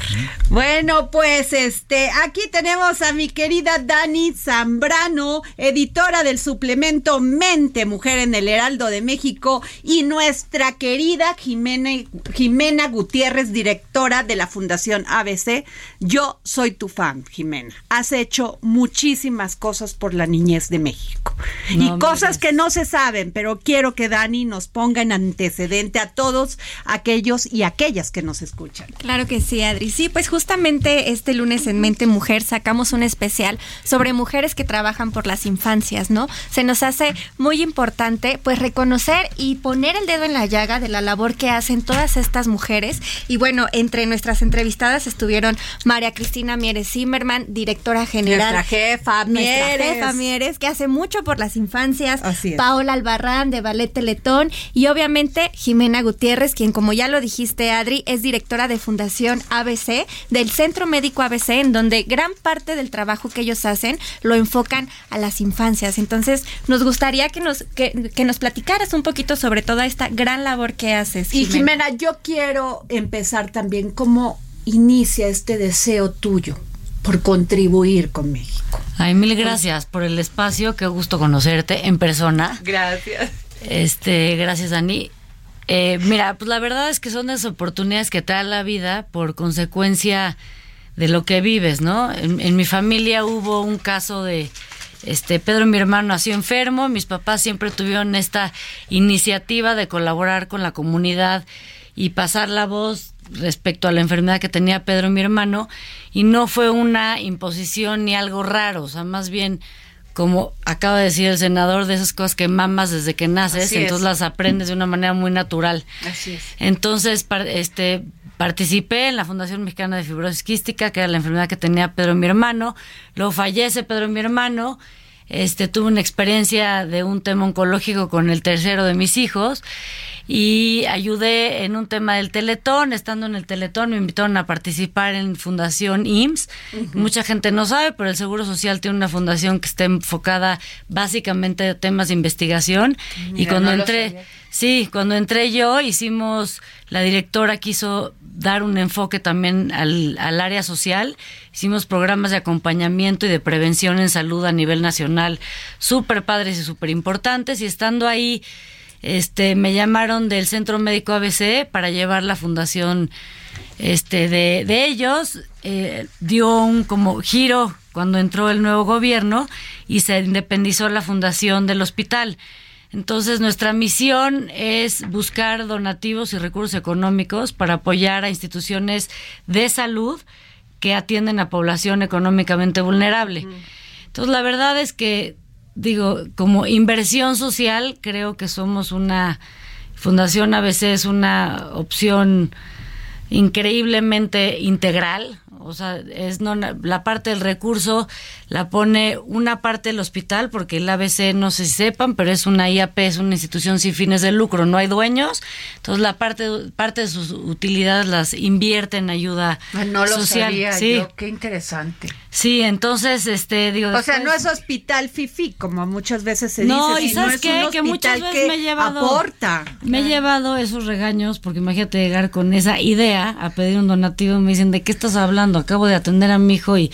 Bueno, pues este, aquí tenemos a mi querida Dani Zambrano, editora del suplemento Mente Mujer en el Heraldo de México, y nuestra querida Jimena, Jimena Gutiérrez, directora de la Fundación ABC. Yo soy tu fan, Jimena. Has hecho muchísimas cosas por la niñez de México. y cosas que no se saben, pero quiero que Dani nos ponga en antecedente a todos aquellos y aquellas que nos escuchan.
Claro que sí, Adri. Sí, pues justamente este lunes en Mente Mujer sacamos un especial sobre mujeres que trabajan por las infancias, ¿no? Se nos hace muy importante pues reconocer y poner el dedo en la llaga de la labor que hacen todas estas mujeres. Y bueno, entre nuestras entrevistadas estuvieron María Cristina Mieres Zimmerman, directora general.
Nuestra jefa,
Nuestra
Mieres.
jefa Mieres, que hace mucho por las infancias.
Así es.
Paola Albarrán de Ballet Teletón y obviamente Jimena Gutiérrez, quien como ya lo dijiste Adri, es directora de Fundación ABC, del Centro Médico ABC, en donde gran parte del trabajo que ellos hacen lo enfocan a las infancias. Entonces, nos gustaría que nos, que, que nos platicaras un poquito sobre toda esta gran labor que haces.
Y Jimena, yo quiero empezar también cómo inicia este deseo tuyo por contribuir con México.
Ay, mil gracias por el espacio, qué gusto conocerte en persona.
Gracias.
Este, gracias, Dani. Eh, mira, pues la verdad es que son las oportunidades que te da la vida por consecuencia de lo que vives, ¿no? En, en mi familia hubo un caso de, este, Pedro, mi hermano, nació enfermo, mis papás siempre tuvieron esta iniciativa de colaborar con la comunidad y pasar la voz respecto a la enfermedad que tenía Pedro, mi hermano, y no fue una imposición ni algo raro, o sea, más bien como acaba de decir el senador, de esas cosas que mamas desde que naces, entonces las aprendes de una manera muy natural.
Así es.
Entonces, este, participé en la Fundación Mexicana de Fibrosis Quística, que era la enfermedad que tenía Pedro, mi hermano. Luego fallece Pedro, mi hermano. Este, tuve una experiencia de un tema oncológico con el tercero de mis hijos y ayudé en un tema del Teletón. Estando en el Teletón me invitaron a participar en Fundación IMSS. Mucha gente no sabe, pero el Seguro Social tiene una fundación que está enfocada básicamente a temas de investigación. y cuando
no
entré. Sí, cuando entré yo hicimos, la directora quiso dar un enfoque también al, al área social, hicimos programas de acompañamiento y de prevención en salud a nivel nacional, súper padres y súper importantes, y estando ahí, este, me llamaron del Centro Médico ABC para llevar la fundación este de, de ellos eh, dio un como giro cuando entró el nuevo gobierno y se independizó la fundación del hospital. Entonces nuestra misión es buscar donativos y recursos económicos para apoyar a instituciones de salud que atienden a población económicamente vulnerable. Entonces la verdad es que digo, como inversión social, creo que somos una Fundación ABC es una opción increíblemente integral. o sea, es no la parte del recurso la pone una parte del hospital porque el ABC no sé si sepan, pero es una IAP, es una institución sin fines de lucro, no hay dueños, entonces la parte parte de sus utilidades las invierte en ayuda
Ah, No lo
social.
sabía
sí.
yo, qué interesante.
Sí, entonces este digo
O sea, no es hospital fifi, como muchas veces se
No,
dice.
y
sino
¿sabes
es
qué? Que muchas veces
que
me he llevado-
Aporta.
Me he llevado esos regaños porque imagínate llegar con esa idea a pedir un donativo y me dicen, ¿de qué estás hablando? Acabo de atender a mi hijo y,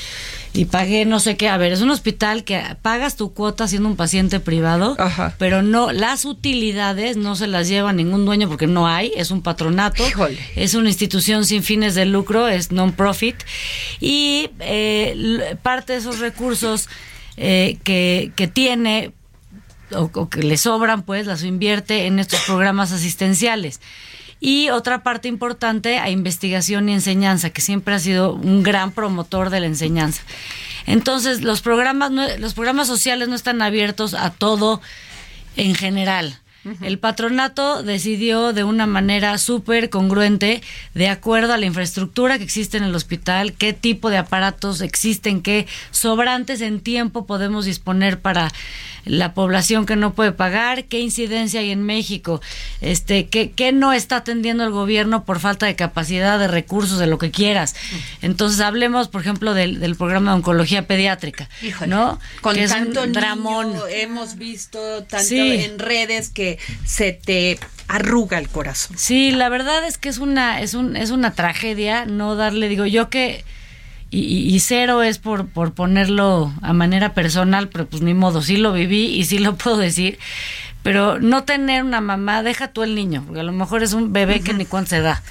y pagué no sé qué. A ver, es un hospital que pagas tu cuota siendo un paciente privado, pero no, las utilidades no se las lleva ningún dueño porque no hay, es un patronato, es una institución sin fines de lucro, es non-profit y eh, parte de esos recursos eh, que, que tiene o, o que le sobran, pues las invierte en estos programas asistenciales. Y otra parte importante a investigación y enseñanza, que siempre ha sido un gran promotor de la enseñanza. Entonces, los programas, los programas sociales no están abiertos a todo en general. El patronato decidió de una manera súper congruente, de acuerdo a la infraestructura que existe en el hospital, qué tipo de aparatos existen, qué sobrantes en tiempo podemos disponer para la población que no puede pagar, qué incidencia hay en México, este, qué, qué no está atendiendo el gobierno por falta de capacidad, de recursos, de lo que quieras. Entonces hablemos, por ejemplo, del, del programa de oncología pediátrica,
Híjole,
¿no?
Con
Que es un
tanto niño,
dramón.
hemos visto tanto
Sí.
en redes que se te arruga el corazón.
Sí, la verdad es que es una, es un, es una tragedia no darle, digo yo que, y, cero es por, por ponerlo a manera personal, pero pues ni modo, sí lo viví y sí lo <laughs> puedo decir, pero no tener una mamá, deja tú el niño, porque a lo mejor es un bebé que ni cuánto se da.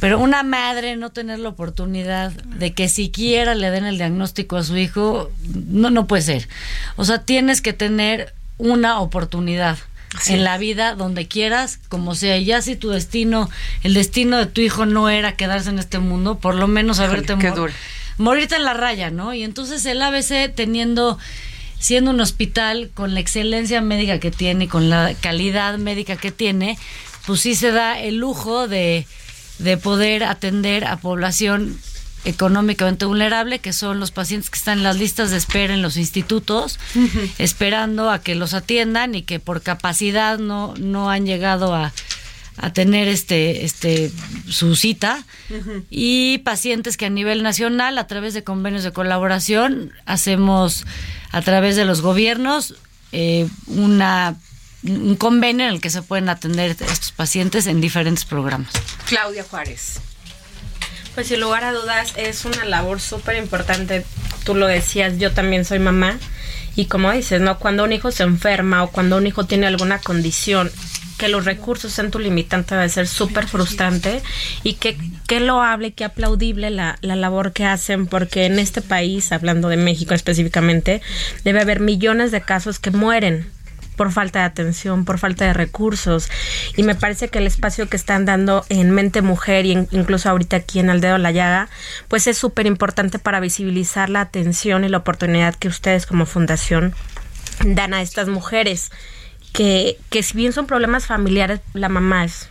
Pero una madre no tener la oportunidad de que siquiera le den el diagnóstico a su hijo, no, no puede ser. O sea, tienes que tener una oportunidad
Así
en
es.
la vida, donde quieras, como sea. Y Ya si tu destino, el destino de tu hijo no era quedarse en este mundo, por lo menos haberte mor-
duro.
morirte en la raya, ¿no? Y entonces el ABC teniendo siendo un hospital con la excelencia médica que tiene y con la calidad médica que tiene, pues sí se da el lujo de, de poder atender a población económicamente vulnerable, que son los pacientes que están en las listas de espera en los institutos, esperando a que los atiendan y que por capacidad no, no han llegado a, a tener este, este su cita y pacientes que a nivel nacional a través de convenios de colaboración hacemos a través de los gobiernos eh, una un convenio en el que se pueden atender estos pacientes en diferentes programas.
Claudia Juárez.
Pues sin lugar a dudas es una labor súper importante. Tú lo decías, yo también soy mamá. Y como dices, ¿no? Cuando un hijo se enferma o cuando un hijo tiene alguna condición, que los recursos sean tu limitante debe ser súper frustrante. Y que, que loable, que aplaudible la, la labor que hacen, porque en este país, hablando de México específicamente, debe haber millones de casos que mueren por falta de atención, por falta de recursos. Y me parece que el espacio que están dando en Mente Mujer y incluso ahorita aquí en El Dedo la Llaga, pues es súper importante para visibilizar la atención y la oportunidad que ustedes como fundación dan a estas mujeres. Que, que si bien son problemas familiares, la mamá es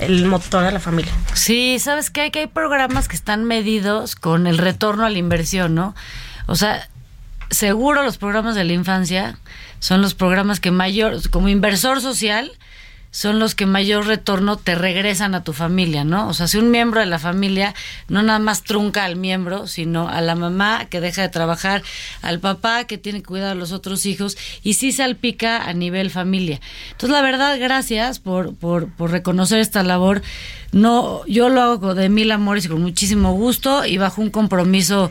el motor de la familia.
Sí, sabes que hay que hay programas que están medidos con el retorno a la inversión, ¿no? O sea, seguro los programas de la infancia son los programas que mayor, como inversor social, son los que mayor retorno te regresan a tu familia, ¿no? O sea, si un miembro de la familia no nada más trunca al miembro, sino a la mamá que deja de trabajar, al papá que tiene que cuidar a los otros hijos y sí salpica a nivel familia. Entonces, la verdad, gracias por, por, por reconocer esta labor. No, yo lo hago de mil amores y con muchísimo gusto y bajo un compromiso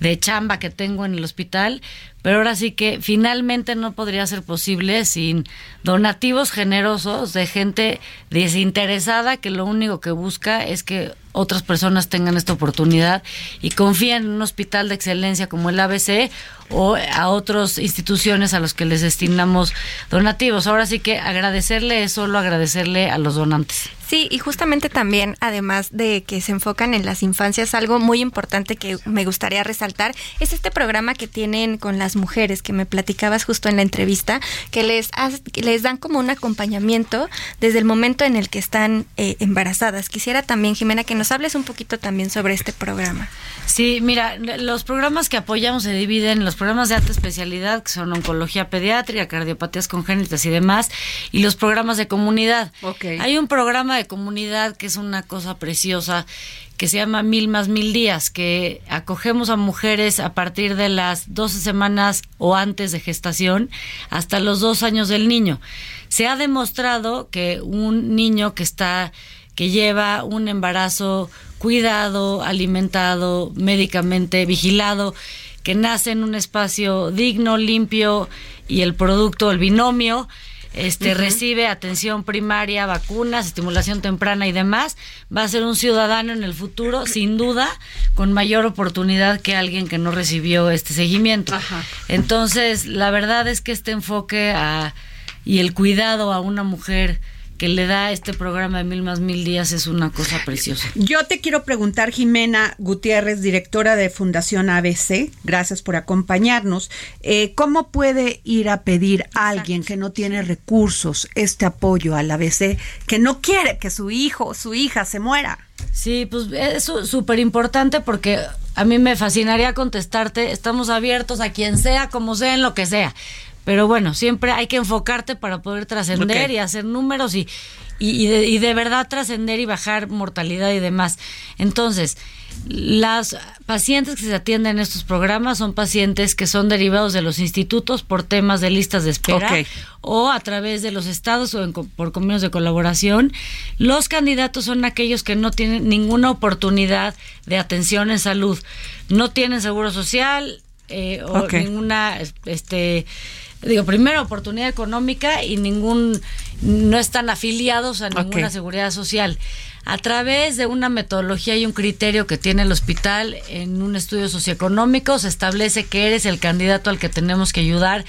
de chamba que tengo en el hospital, pero ahora sí que finalmente no podría ser posible sin donativos generosos de gente desinteresada que lo único que busca es que otras personas tengan esta oportunidad y confíen en un hospital de excelencia como el ABC o a otras instituciones a los que les destinamos donativos. Ahora sí que agradecerle es solo agradecerle a los donantes.
Sí, y justamente también, además de que se enfocan en las infancias, algo muy importante que me gustaría resaltar es este programa que tienen con las mujeres que me platicabas justo en la entrevista, que les, que les dan como un acompañamiento desde el momento en el que están eh, embarazadas. Quisiera también, Jimena, que nos nos hables un poquito también sobre este programa.
Sí, mira, los programas que apoyamos se dividen en los programas de alta especialidad, que son oncología pediátrica, cardiopatías congénitas y demás, y los programas de comunidad. Hay un programa de comunidad que es una cosa preciosa, que se llama Mil más Mil Días, que acogemos a mujeres a partir de las 12 semanas o antes de gestación hasta los dos años del niño. Se ha demostrado que un niño que está que lleva un embarazo cuidado, alimentado, médicamente vigilado, que nace en un espacio digno, limpio y el producto, el binomio, este recibe atención primaria, vacunas, estimulación temprana y demás, va a ser un ciudadano en el futuro, sin duda, con mayor oportunidad que alguien que no recibió este seguimiento. Entonces, la verdad es que este enfoque a, y el cuidado a una mujer que le da este programa de Mil más Mil Días es una cosa preciosa.
Yo te quiero preguntar, Jimena Gutiérrez, directora de Fundación ABC, gracias por acompañarnos, eh, ¿cómo puede ir a pedir a alguien que no tiene recursos este apoyo al ABC, que no quiere que su hijo o su hija se muera?
Sí, pues es súper importante porque a mí me fascinaría contestarte, estamos abiertos a quien sea, como sea, en lo que sea. Pero bueno, siempre hay que enfocarte para poder trascender y hacer números y, y, de, y de verdad trascender y bajar mortalidad y demás. Entonces, las pacientes que se atienden en estos programas son pacientes que son derivados de los institutos por temas de listas de espera o a través de los estados o por convenios de colaboración. Los candidatos son aquellos que no tienen ninguna oportunidad de atención en salud, no tienen seguro social eh, o ninguna este digo, primero oportunidad económica y ningún, no están afiliados a ninguna seguridad social. A través de una metodología y un criterio que tiene el hospital en un estudio socioeconómico, se establece que eres el candidato al que tenemos que ayudar,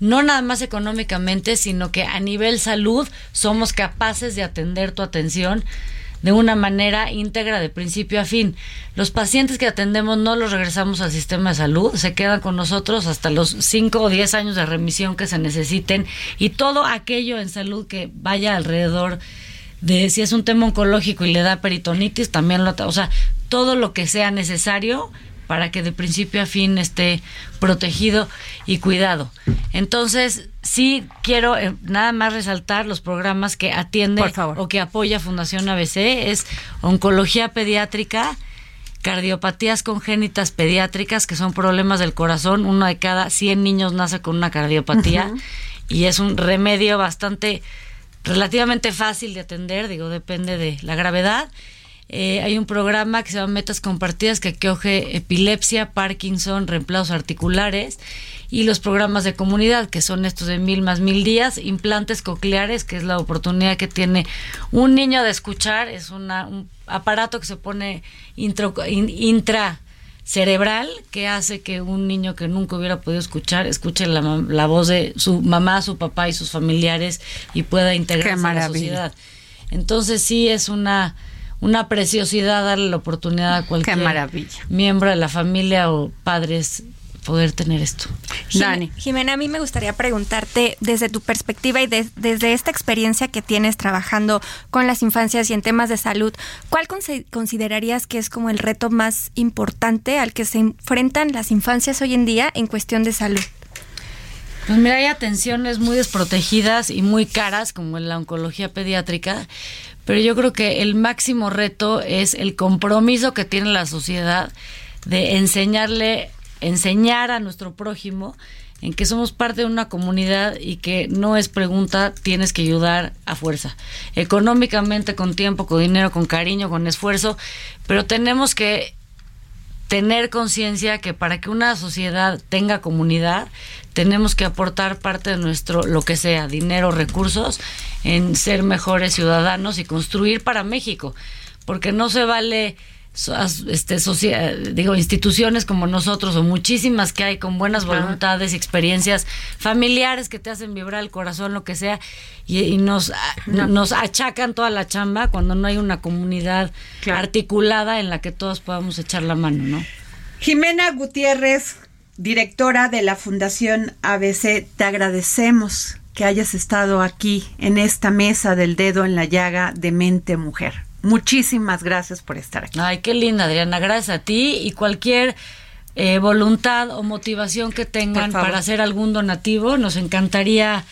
no nada más económicamente, sino que a nivel salud somos capaces de atender tu atención de una manera íntegra de principio a fin. Los pacientes que atendemos no los regresamos al sistema de salud, se quedan con nosotros hasta los 5 o 10 años de remisión que se necesiten y todo aquello en salud que vaya alrededor de si es un tema oncológico y le da peritonitis, también lo, o sea, todo lo que sea necesario para que de principio a fin esté protegido y cuidado. Entonces, sí quiero eh, nada más resaltar los programas que atiende o que apoya Fundación ABC, es oncología pediátrica, cardiopatías congénitas pediátricas, que son problemas del corazón, uno de cada 100 niños nace con una cardiopatía y es un remedio bastante relativamente fácil de atender, digo, depende de la gravedad eh, hay un programa que se llama Metas Compartidas que acoge epilepsia, Parkinson, reemplazos articulares y los programas de comunidad que son estos de mil más mil días, implantes cocleares, que es la oportunidad que tiene un niño de escuchar, es una, un aparato que se pone intro, intra cerebral que hace que un niño que nunca hubiera podido escuchar escuche la, la voz de su mamá, su papá y sus familiares y pueda integrarse a la sociedad. Entonces sí es una una preciosidad darle la oportunidad a cualquier miembro de la familia o padres poder tener esto.
Dani. Jimena, a mí me gustaría preguntarte desde tu perspectiva y desde esta experiencia que tienes trabajando con las infancias y en temas de salud, ¿cuál considerarías que es como el reto más importante al que se enfrentan las infancias hoy en día en cuestión de salud?
Pues mira, hay atenciones muy desprotegidas y muy caras, como en la oncología pediátrica, pero yo creo que el máximo reto es el compromiso que tiene la sociedad de enseñarle, enseñar a nuestro prójimo en que somos parte de una comunidad y que no es pregunta, tienes que ayudar a fuerza, económicamente, con tiempo, con dinero, con cariño, con esfuerzo, pero tenemos que tener conciencia que para que una sociedad tenga comunidad, tenemos que aportar parte de nuestro, lo que sea, dinero, recursos, en ser mejores ciudadanos y construir para México, porque no se vale este digo instituciones como nosotros o muchísimas que hay con buenas voluntades y experiencias familiares que te hacen vibrar el corazón lo que sea y, nos <clears throat> nos achacan toda la chamba cuando no hay una comunidad articulada en la que todos podamos echar la mano no
Jimena Gutiérrez directora de la Fundación ABC, te agradecemos que hayas estado aquí en esta mesa del dedo en la llaga de mente mujer. Muchísimas gracias por estar aquí.
Ay, qué linda, Adriana. Gracias a ti y cualquier eh, voluntad o motivación que tengan para hacer algún donativo, nos encantaría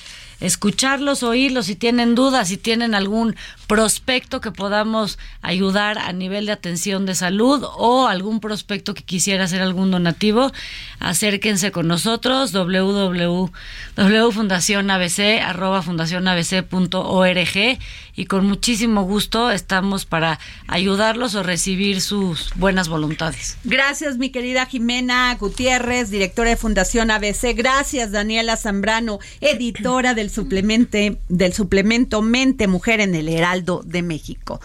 escucharlos, oírlos, si tienen dudas, si tienen algún prospecto que podamos ayudar a nivel de atención de salud o algún prospecto que quisiera hacer algún donativo, acérquense con nosotros www.fundacionabc.org y con muchísimo gusto estamos para ayudarlos o recibir sus buenas voluntades.
Gracias, mi querida Jimena Gutiérrez, directora de Fundación ABC. Gracias, Daniela Zambrano, editora del suplemento, del suplemento Mente Mujer en el Heraldo de México.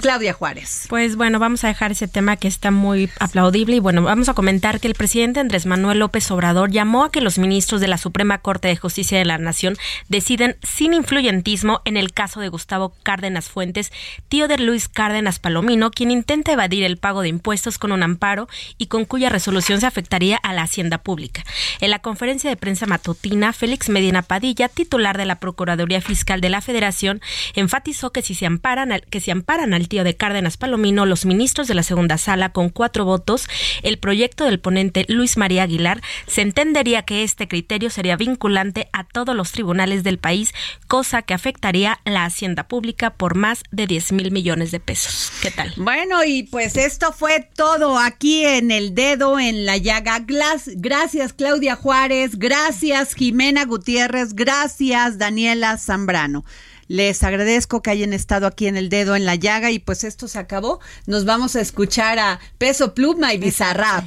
Claudia Juárez.
Pues bueno, vamos a dejar ese tema que está muy aplaudible y bueno, vamos a comentar que el presidente Andrés Manuel López Obrador llamó a que los ministros de la Suprema Corte de Justicia de la Nación deciden sin influyentismo en el caso de Gustavo Cárdenas Fuentes, tío de Luis Cárdenas Palomino, quien intenta evadir el pago de impuestos con un amparo y con cuya resolución se afectaría a la hacienda pública. En la conferencia de prensa matutina, Félix Medina Padilla, titular de la Procuraduría Fiscal de la Federación, enfatizó que si se amparan al, que si amparan al tío de Cárdenas Palomino, los ministros de la segunda sala con cuatro votos, el proyecto del ponente Luis María Aguilar, se entendería que este criterio sería vinculante a todos los tribunales del país, cosa que afectaría la hacienda pública por más de 10 mil millones de pesos. ¿Qué tal?
Bueno, y pues esto fue todo aquí en el dedo en la llaga. Gracias Claudia Juárez, gracias Jimena Gutiérrez, gracias Daniela Zambrano. Les agradezco que hayan estado aquí en el dedo en la llaga y pues esto se acabó. Nos vamos a escuchar a Peso Pluma y Bizarrap.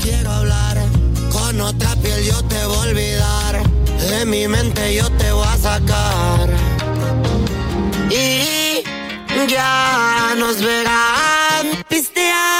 quiero hablar, con otra piel yo te voy a olvidar, de mi mente yo te voy a sacar y ya nos verán pistear.